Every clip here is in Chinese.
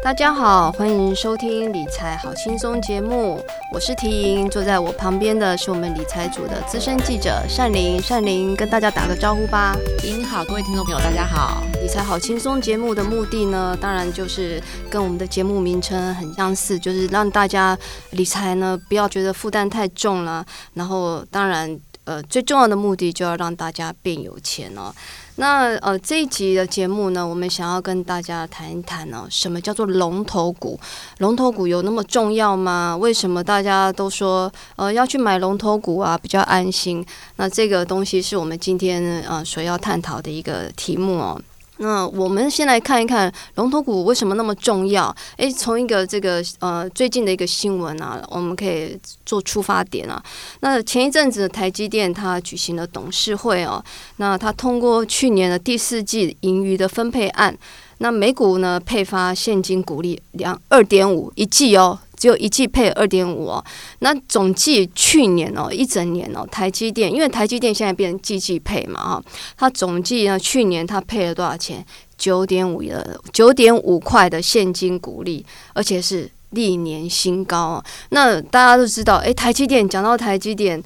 大家好，欢迎收听理财好轻松节目，我是提莹，坐在我旁边的是我们理财组的资深记者善玲，善玲跟大家打个招呼吧。莹好，各位听众朋友，大家好。理财好轻松节目的目的呢，当然就是跟我们的节目名称很相似，就是让大家理财呢不要觉得负担太重了，然后当然呃最重要的目的就要让大家变有钱哦。那呃，这一集的节目呢，我们想要跟大家谈一谈呢，什么叫做龙头股？龙头股有那么重要吗？为什么大家都说呃要去买龙头股啊，比较安心？那这个东西是我们今天呃所要探讨的一个题目哦。那我们先来看一看龙头股为什么那么重要？诶，从一个这个呃最近的一个新闻啊，我们可以做出发点啊。那前一阵子台积电它举行了董事会哦，那它通过去年的第四季盈余的分配案，那每股呢配发现金股利两二点五一季哦。只有一季配二点五哦，那总计去年哦一整年哦，台积电因为台积电现在变成季季配嘛哈，它总计呢去年它配了多少钱？九点五的九点五块的现金股利，而且是历年新高哦。那大家都知道，诶，台积电讲到台积电，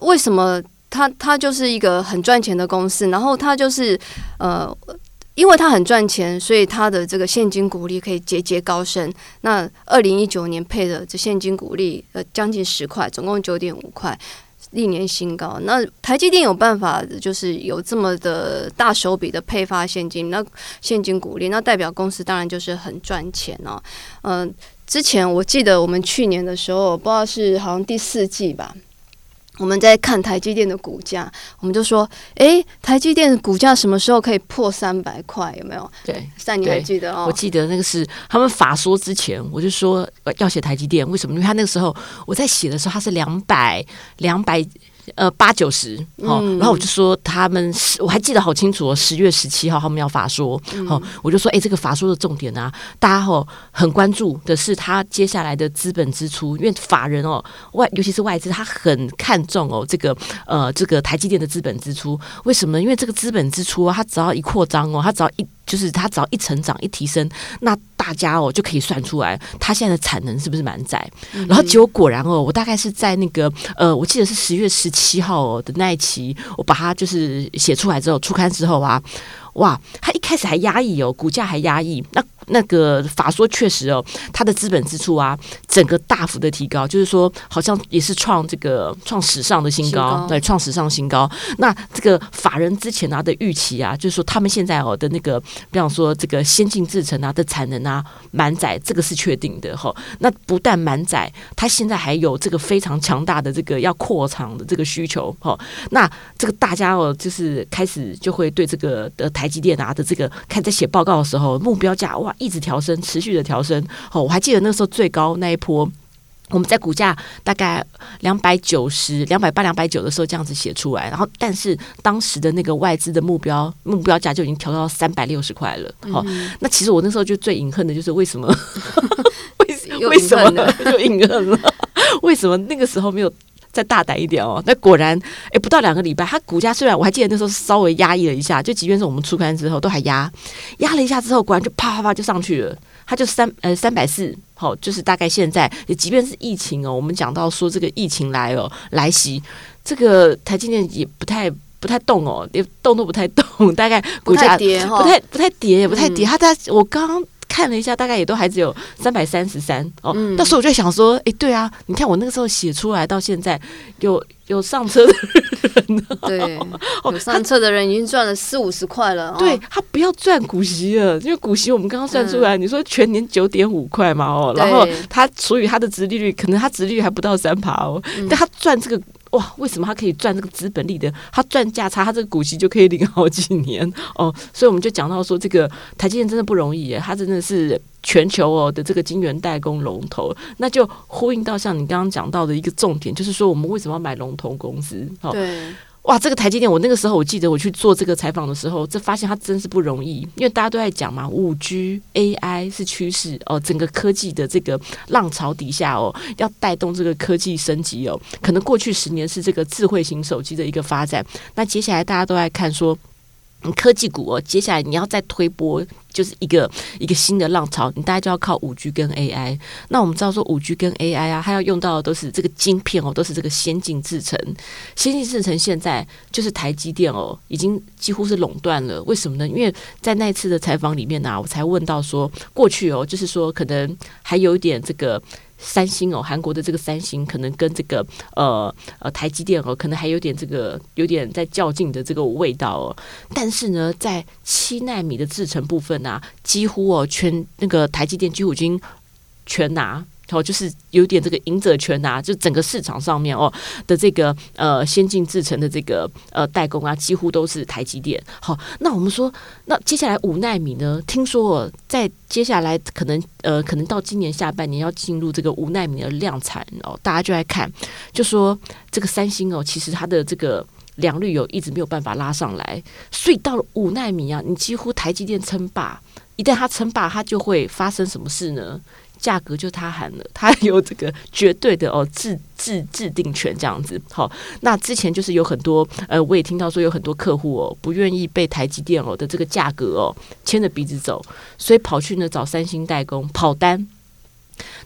为什么它它就是一个很赚钱的公司？然后它就是呃。因为它很赚钱，所以它的这个现金股利可以节节高升。那二零一九年配的这现金股利呃将近十块，总共九点五块，历年新高。那台积电有办法，就是有这么的大手笔的配发现金，那现金股利，那代表公司当然就是很赚钱哦。嗯、之前我记得我们去年的时候，不知道是好像第四季吧。我们在看台积电的股价，我们就说，诶，台积电的股价什么时候可以破三百块？有没有？对，但你还记得哦？我记得那个是他们法说之前，我就说要写台积电，为什么？因为他那个时候我在写的时候，他是两百两百。呃，八九十，好，然后我就说他们十，我还记得好清楚哦，十月十七号他们要法说，好，我就说，哎，这个法说的重点啊，大家哦很关注的是他接下来的资本支出，因为法人哦外，尤其是外资，他很看重哦这个呃这个台积电的资本支出，为什么？因为这个资本支出啊，它只要一扩张哦，它只要一。就是它只要一成长一提升，那大家哦就可以算出来它现在的产能是不是满载。然后结果果然哦，我大概是在那个呃，我记得是十月十七号哦的那一期，我把它就是写出来之后出刊之后啊，哇，他一开始还压抑哦，股价还压抑那。那个法说确实哦，它的资本支出啊，整个大幅的提高，就是说好像也是创这个创史上的新高，新高对，创史上新高。那这个法人之前拿的预期啊，就是说他们现在哦的那个，比方说这个先进制程啊的产能啊满载，这个是确定的哈。那不但满载，它现在还有这个非常强大的这个要扩厂的这个需求哈。那这个大家哦，就是开始就会对这个的台积电啊的这个，看在写报告的时候，目标价哇。一直调升，持续的调升。哦，我还记得那时候最高那一波，我们在股价大概两百九十、两百八、两百九的时候这样子写出来。然后，但是当时的那个外资的目标目标价就已经调到三百六十块了。好、嗯，那其实我那时候就最隐恨的就是为什么？为 为什么呢？就隐恨了？为什么那个时候没有？再大胆一点哦，那果然，哎，不到两个礼拜，它股价虽然我还记得那时候稍微压抑了一下，就即便是我们出刊之后都还压，压了一下之后，果然就啪啪啪就上去了，它就三呃三百四，好，就是大概现在也即便是疫情哦，我们讲到说这个疫情来哦来袭，这个台积电也不太不太动哦，连动都不太动，大概股价不太跌，不太不太跌也不太跌，它在我刚刚。看了一下，大概也都还只有三百三十三哦。那、嗯、时候我就想说，哎、欸，对啊，你看我那个时候写出来到现在，有有上车的人，对，有上车的人已经赚了四五十块了。对，他不要赚股息了，因为股息我们刚刚算出来，嗯、你说全年九点五块嘛哦，然后他除以他的殖利率，可能他殖利率还不到三趴哦，嗯、但他赚这个。哇，为什么他可以赚这个资本利得？他赚价差，他这个股息就可以领好几年 哦。所以我们就讲到说，这个台积电真的不容易耶，他真的是全球哦的这个晶圆代工龙头。那就呼应到像你刚刚讲到的一个重点，就是说我们为什么要买龙头公司？哦，对。哇，这个台积电，我那个时候我记得我去做这个采访的时候，这发现它真是不容易，因为大家都在讲嘛，五 G AI 是趋势哦，整个科技的这个浪潮底下哦，要带动这个科技升级哦，可能过去十年是这个智慧型手机的一个发展，那接下来大家都在看说。科技股哦，接下来你要再推波，就是一个一个新的浪潮，你大概就要靠五 G 跟 AI。那我们知道说五 G 跟 AI 啊，它要用到的都是这个晶片哦，都是这个先进制程。先进制程现在就是台积电哦，已经几乎是垄断了。为什么呢？因为在那次的采访里面呢、啊，我才问到说，过去哦，就是说可能还有一点这个。三星哦，韩国的这个三星可能跟这个呃呃台积电哦，可能还有点这个有点在较劲的这个味道哦。但是呢，在七纳米的制程部分啊，几乎哦全那个台积电几乎已经全拿。哦，就是有点这个赢者全拿，就整个市场上面哦的这个呃先进制程的这个呃代工啊，几乎都是台积电。好，那我们说，那接下来五奈米呢？听说哦，在接下来可能呃可能到今年下半年要进入这个五奈米的量产哦，大家就来看，就说这个三星哦，其实它的这个良率有一直没有办法拉上来，所以到了五奈米啊，你几乎台积电称霸，一旦它称霸，它就会发生什么事呢？价格就他喊了，他有这个绝对的哦制制制定权这样子。好，那之前就是有很多呃，我也听到说有很多客户哦不愿意被台积电哦的这个价格哦牵着鼻子走，所以跑去呢找三星代工跑单。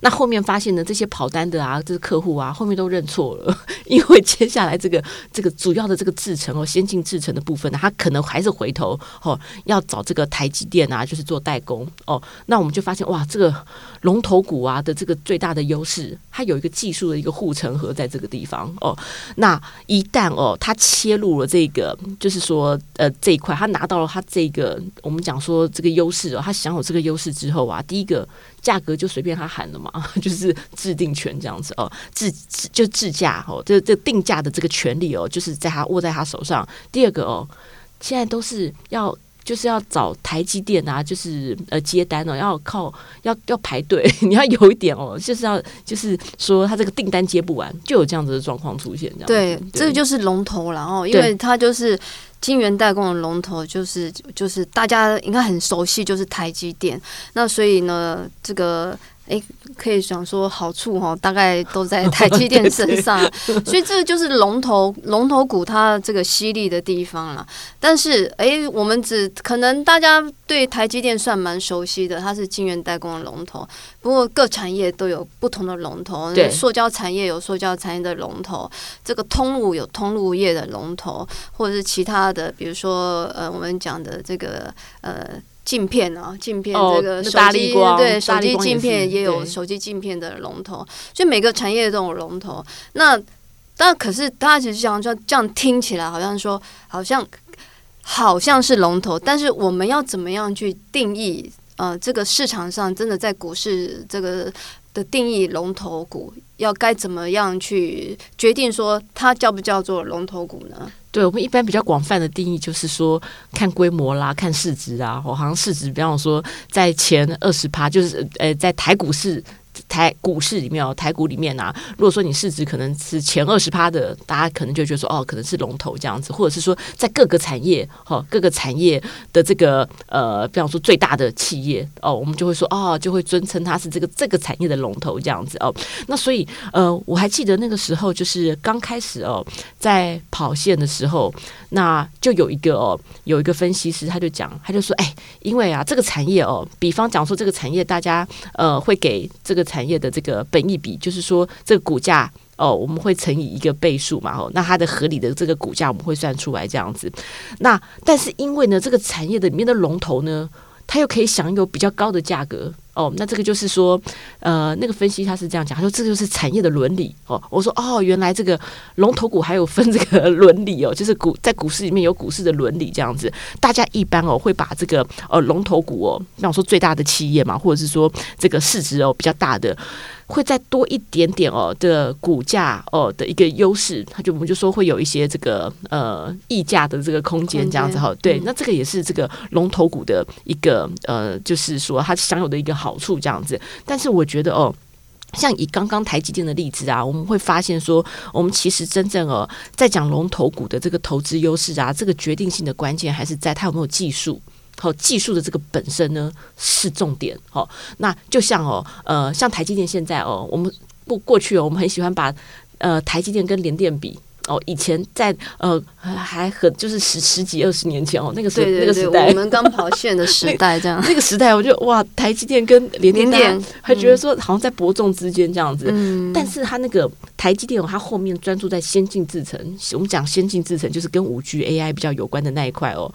那后面发现呢，这些跑单的啊，这个客户啊，后面都认错了，因为接下来这个这个主要的这个制程哦，先进制程的部分呢，他可能还是回头哦，要找这个台积电啊，就是做代工哦。那我们就发现哇，这个龙头股啊的这个最大的优势，它有一个技术的一个护城河在这个地方哦。那一旦哦，它切入了这个，就是说呃这一块，他拿到了他这个我们讲说这个优势哦，他享有这个优势之后啊，第一个。价格就随便他喊了嘛，就是制定权这样子哦，制制就制价哦，这这定价的这个权利哦，就是在他握在他手上。第二个哦，现在都是要就是要找台积电啊，就是呃接单哦，要靠要要排队，你要有一点哦，就是要就是说他这个订单接不完，就有这样子的状况出现这样。对，对这个就是龙头了哦，因为它就是。晶圆代工的龙头就是就是大家应该很熟悉，就是台积电。那所以呢，这个。诶，可以想说好处哈，大概都在台积电身上，所以这个就是龙头龙头股它这个犀利的地方了。但是哎，我们只可能大家对台积电算蛮熟悉的，它是晶圆代工的龙头。不过各产业都有不同的龙头，对，塑胶产业有塑胶产业的龙头，这个通路有通路业的龙头，或者是其他的，比如说呃，我们讲的这个呃。镜片啊，镜片这个手机、哦、对手机镜片也有手机镜片的龙头，所以每个产业都有龙头。那但可是大家其实想说，这样听起来好像说好像好像是龙头，但是我们要怎么样去定义？呃，这个市场上真的在股市这个的定义龙头股，要该怎么样去决定说它叫不叫做龙头股呢？对，我们一般比较广泛的定义就是说，看规模啦，看市值啊。我好像市值，比方说在前二十趴，就是呃，在台股市。台股市里面哦，台股里面啊，如果说你市值可能是前二十趴的，大家可能就觉得说哦，可能是龙头这样子，或者是说在各个产业哈，各个产业的这个呃，比方说最大的企业哦，我们就会说哦，就会尊称它是这个这个产业的龙头这样子哦。那所以呃，我还记得那个时候就是刚开始哦，在跑线的时候，那就有一个哦，有一个分析师他就讲，他就说哎，因为啊这个产业哦，比方讲说这个产业大家呃会给这个。产产业的这个本益比，就是说这个股价哦，我们会乘以一个倍数嘛，哦，那它的合理的这个股价我们会算出来这样子。那但是因为呢，这个产业的里面的龙头呢，它又可以享有比较高的价格。哦，那这个就是说，呃，那个分析他是这样讲，他说这就是产业的伦理哦。我说哦，原来这个龙头股还有分这个 伦理哦，就是股在股市里面有股市的伦理这样子。大家一般哦会把这个呃龙头股哦，那我说最大的企业嘛，或者是说这个市值哦比较大的。会再多一点点哦的股价哦的一个优势，他就我们就说会有一些这个呃溢价的这个空间这样子哈，对，那这个也是这个龙头股的一个呃，就是说它享有的一个好处这样子。但是我觉得哦，像以刚刚台积电的例子啊，我们会发现说，我们其实真正哦在讲龙头股的这个投资优势啊，这个决定性的关键还是在它有没有技术。好，技术的这个本身呢是重点。好，那就像哦，呃，像台积电现在哦，我们过过去哦，我们很喜欢把呃台积电跟联电比哦，以前在呃还很就是十十几二十年前哦，那个时对对对，那个时代，我们刚跑线的时 代这样，那，那个时代我觉得哇，台积电跟联电，电。还觉得说好像在伯仲之间这样子，嗯，但是他那个台积电，它后面专注在先进制程，我们讲先进制程就是跟五 G AI 比较有关的那一块哦，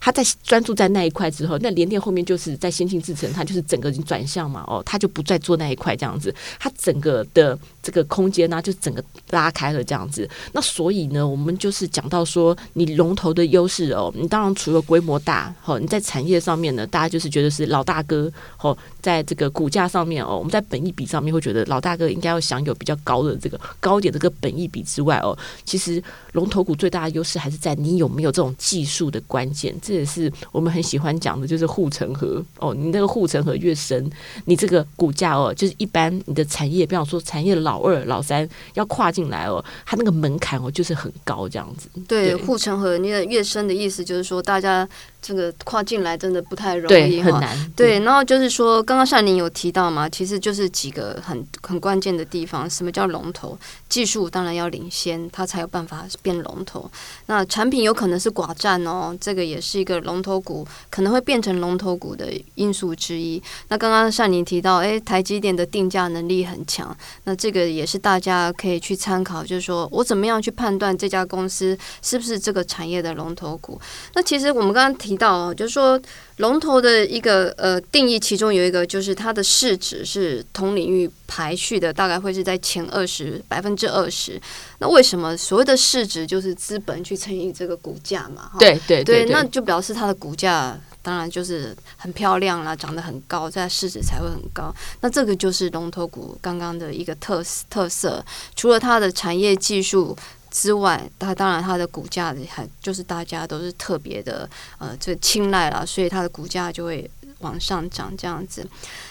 他在专注在那一块之后，那联电后面就是在先进制程，它就是整个已经转向嘛，哦，他就不再做那一块这样子，它整个的这个空间呢，就整个拉开了这样子。那所以呢，我们就是讲到说，你龙头的优势哦，你当然除了规模大，哦，你在产业上面呢，大家就是觉得是老大哥，哦，在这个股价上面哦，我们在本益比上面会觉得老大哥应该要享有比较高的这个高点这个本益比之外哦，其实龙头股最大的优势还是在你有没有这种技术的关键，这也是我们很喜欢讲的，就是护城河哦，你那个护城河越深，你这个股价哦，就是一般你的产业，比方说产业老二、老三要跨进来哦，它那个门槛哦就是很高这样子。对，护城河你的越深的意思就是说，大家这个跨进来真的不太容易，对，很难。对，然后就是说，刚刚善宁有提到嘛，其实就是几个很很关键的地方。什么叫龙头？技术当然要领先，它才有办法变龙头。那产品有可能是寡占哦，这个也是一个龙头股可能会变成龙头股的因素之一。那刚刚善宁提到，诶，台积电的定价能力很强，那这个也是大家可以去参考，就是说我怎么样去判断这家公司是不是这个产业的龙头股？那其实我们刚刚提到，就是说。龙头的一个呃定义，其中有一个就是它的市值是同领域排序的，大概会是在前二十百分之二十。那为什么所谓的市值就是资本去乘以这个股价嘛？对对对，对，那就表示它的股价当然就是很漂亮啦，涨得很高，在市值才会很高。那这个就是龙头股刚刚的一个特特色，除了它的产业技术。之外，它当然它的股价还就是大家都是特别的呃，这青睐了，所以它的股价就会往上涨这样子。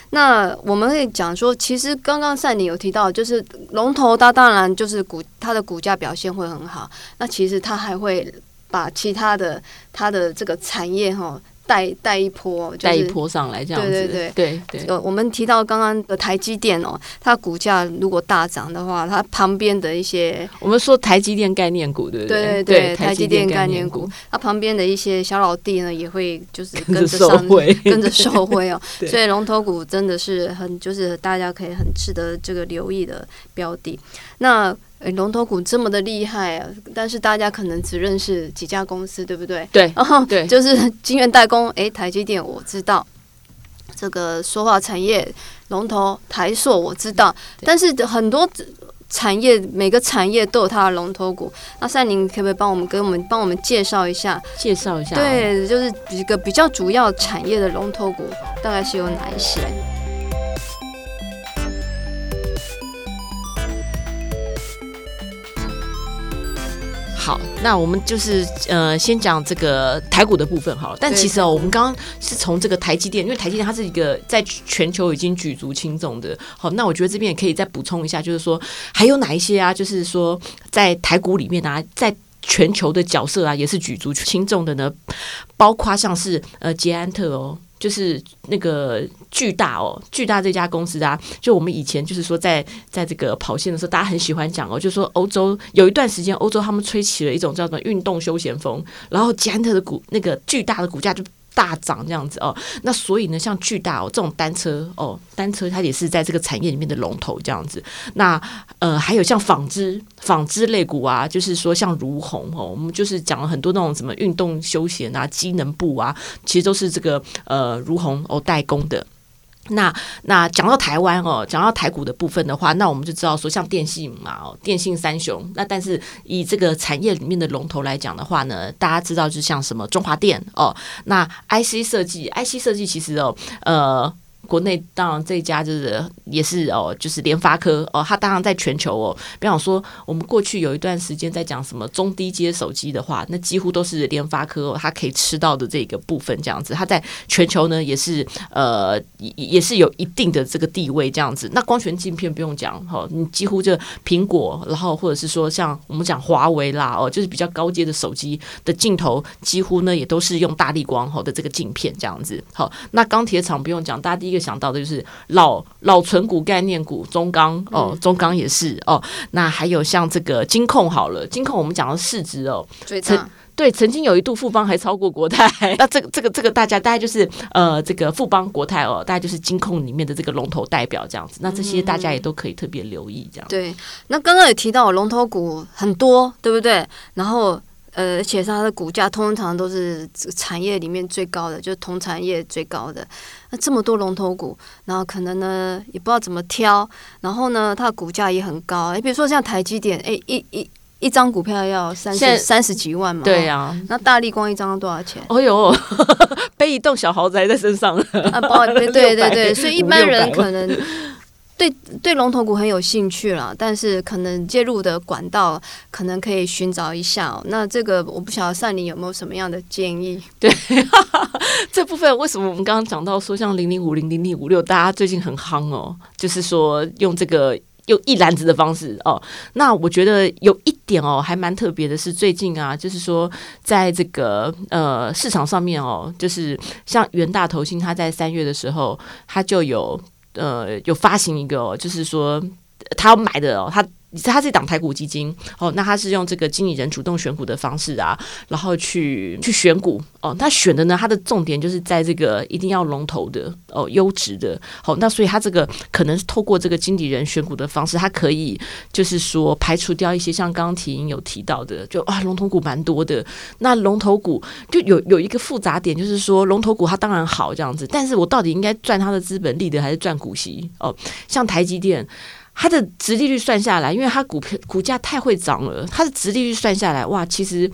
那我们可以讲说，其实刚刚善宁有提到，就是龙头它当然就是股它的股价表现会很好，那其实它还会把其他的它的这个产业哈。带带一波，就是，带一波上来，这样子。对对对对对。我们提到刚刚的台积电哦，它股价如果大涨的话，它旁边的一些，我们说台积电概念股，对不对？对对对，台积电概念股，它旁边的一些小老弟呢，也会就是跟着受惠，跟着受惠哦。所以龙头股真的是很，就是大家可以很值得这个留意的标的。那。哎，龙头股这么的厉害啊！但是大家可能只认识几家公司，对不对？对，然后对，就是晶圆代工。哎，台积电我知道，这个说话产业龙头台塑我知道，但是很多产业每个产业都有它的龙头股。那善宁可不可以帮我们给我们帮我们介绍一下？介绍一下，对，就是一个比较主要产业的龙头股大概是有哪一些？那我们就是呃，先讲这个台股的部分好了。但其实哦，我们刚刚是从这个台积电，因为台积电它是一个在全球已经举足轻重的。好，那我觉得这边也可以再补充一下，就是说还有哪一些啊？就是说在台股里面啊，在全球的角色啊，也是举足轻重的呢。包括像是呃捷安特哦。就是那个巨大哦，巨大这家公司啊，就我们以前就是说在在这个跑线的时候，大家很喜欢讲哦，就是说欧洲有一段时间，欧洲他们吹起了一种叫做运动休闲风，然后捷安特的股那个巨大的股价就。大涨这样子哦，那所以呢，像巨大哦这种单车哦，单车它也是在这个产业里面的龙头这样子。那呃，还有像纺织纺织类股啊，就是说像如虹哦，我们就是讲了很多那种什么运动休闲啊、机能布啊，其实都是这个呃如虹哦代工的。那那讲到台湾哦，讲到台股的部分的话，那我们就知道说像电信嘛哦，电信三雄。那但是以这个产业里面的龙头来讲的话呢，大家知道就像什么中华电哦，那 IC 设计，IC 设计其实哦，呃。国内当然这家就是也是哦，就是联发科哦，它当然在全球哦。比方说，我们过去有一段时间在讲什么中低阶手机的话，那几乎都是联发科哦，它可以吃到的这个部分这样子。它在全球呢也是呃也也是有一定的这个地位这样子。那光学镜片不用讲哈，你几乎就苹果，然后或者是说像我们讲华为啦哦，就是比较高阶的手机的镜头，几乎呢也都是用大力光哈的这个镜片这样子。好，那钢铁厂不用讲，大地个想到的就是老老存股概念股中钢哦，中钢也是哦。那还有像这个金控好了，金控我们讲到市值哦，最大。对，曾经有一度富邦还超过国泰，那这个这个这个大家大概就是呃，这个富邦国泰哦，大概就是金控里面的这个龙头代表这样子。那这些大家也都可以特别留意这样。对，那刚刚也提到龙头股很多，对不对？然后呃，而且它的股价通常都是产业里面最高的，就是同产业最高的。那这么多龙头股，然后可能呢也不知道怎么挑，然后呢它的股价也很高。你，比如说像台积电，哎一一。一张股票要三十三十几万嘛？对呀、啊，那大力光一张多少钱？哦呦，背一栋小豪宅在身上啊！包对对对对，所以一般人可能对对龙头股很有兴趣了，但是可能介入的管道可能可以寻找一下、那这个我不晓得善林有没有什么样的建议？对 这部分，为什么我们刚刚讲到说像零零五零零零五六，大家最近很夯哦，就是说用这个。用一篮子的方式哦，那我觉得有一点哦，还蛮特别的是，最近啊，就是说在这个呃市场上面哦，就是像元大投信，他在三月的时候，他就有呃有发行一个哦，就是说他买的哦，他。他是一档台股基金哦，那他是用这个经理人主动选股的方式啊，然后去去选股哦。那选的呢，它的重点就是在这个一定要龙头的哦，优质的。好、那所以他这个可能是透过这个经理人选股的方式，它可以就是说排除掉一些像刚刚提有提到的，就啊龙头股蛮多的。那龙头股就有有一个复杂点，就是说龙头股它当然好这样子，但是我到底应该赚它的资本利得还是赚股息哦？像台积电。它的殖利率算下来，因为它股票股价太会涨了，它的殖利率算下来，哇，其实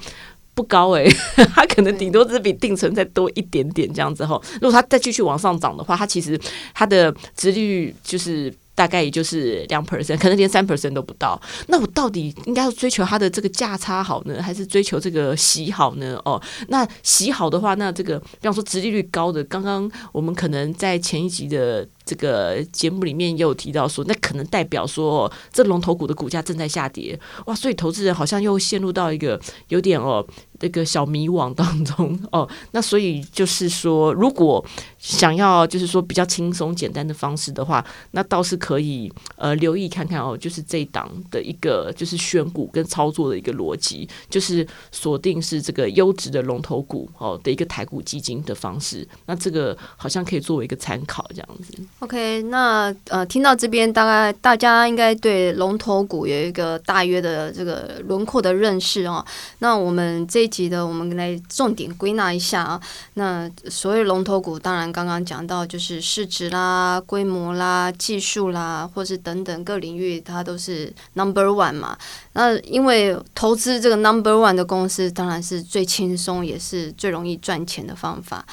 不高诶、欸，它可能顶多只比定存再多一点点这样子哈。如果它再继续往上涨的话，它其实它的殖利率就是。大概也就是两 percent，可能连三 percent 都不到。那我到底应该要追求它的这个价差好呢，还是追求这个息好呢？哦，那息好的话，那这个比方说殖利率高的，刚刚我们可能在前一集的这个节目里面也有提到说，那可能代表说这龙头股的股价正在下跌，哇，所以投资人好像又陷入到一个有点哦。那个小迷惘当中哦，那所以就是说，如果想要就是说比较轻松简单的方式的话，那倒是可以呃留意看看哦，就是这一档的一个就是选股跟操作的一个逻辑，就是锁定是这个优质的龙头股哦的一个台股基金的方式，那这个好像可以作为一个参考这样子。OK，那呃听到这边，大概大家应该对龙头股有一个大约的这个轮廓的认识哦。那我们这。一集的我们来重点归纳一下啊。那所谓龙头股，当然刚刚讲到就是市值啦、规模啦、技术啦，或是等等各领域，它都是 number one 嘛。那因为投资这个 number one 的公司，当然是最轻松也是最容易赚钱的方法。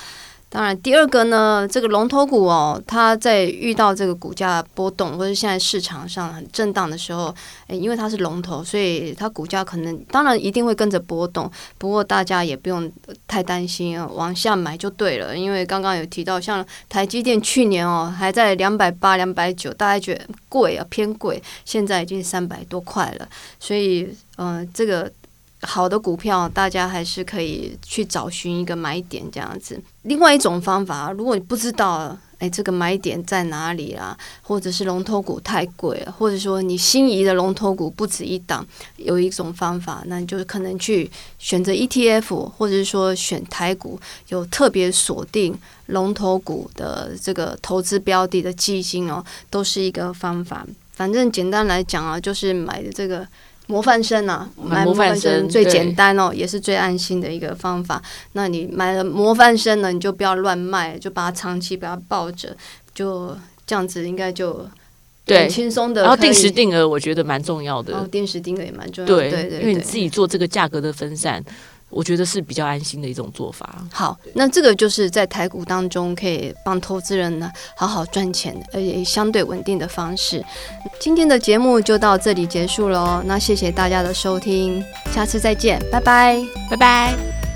当然，第二个呢，这个龙头股哦，它在遇到这个股价波动或者现在市场上很震荡的时候，诶，因为它是龙头，所以它股价可能当然一定会跟着波动。不过大家也不用太担心哦，往下买就对了。因为刚刚有提到，像台积电去年哦还在两百八、两百九，大家觉得贵啊，偏贵，现在已经三百多块了。所以，嗯、呃，这个。好的股票，大家还是可以去找寻一个买点这样子。另外一种方法，如果你不知道，哎，这个买点在哪里啊？或者是龙头股太贵了，或者说你心仪的龙头股不止一档，有一种方法，那你就可能去选择 ETF，或者是说选台股有特别锁定龙头股的这个投资标的的基金哦，都是一个方法。反正简单来讲啊，就是买的这个。模范生呐、啊，买模范生最简单哦，也是最安心的一个方法。那你买了模范生呢，你就不要乱卖，就把它长期把它抱着，就这样子应该就很轻松的。然后定时定额，我觉得蛮重要的。哦，定时定额也蛮重要的。对对对，因为你自己做这个价格的分散。我觉得是比较安心的一种做法。好，那这个就是在台股当中可以帮投资人呢好好赚钱，而且相对稳定的方式。今天的节目就到这里结束喽，那谢谢大家的收听，下次再见，拜拜，拜拜。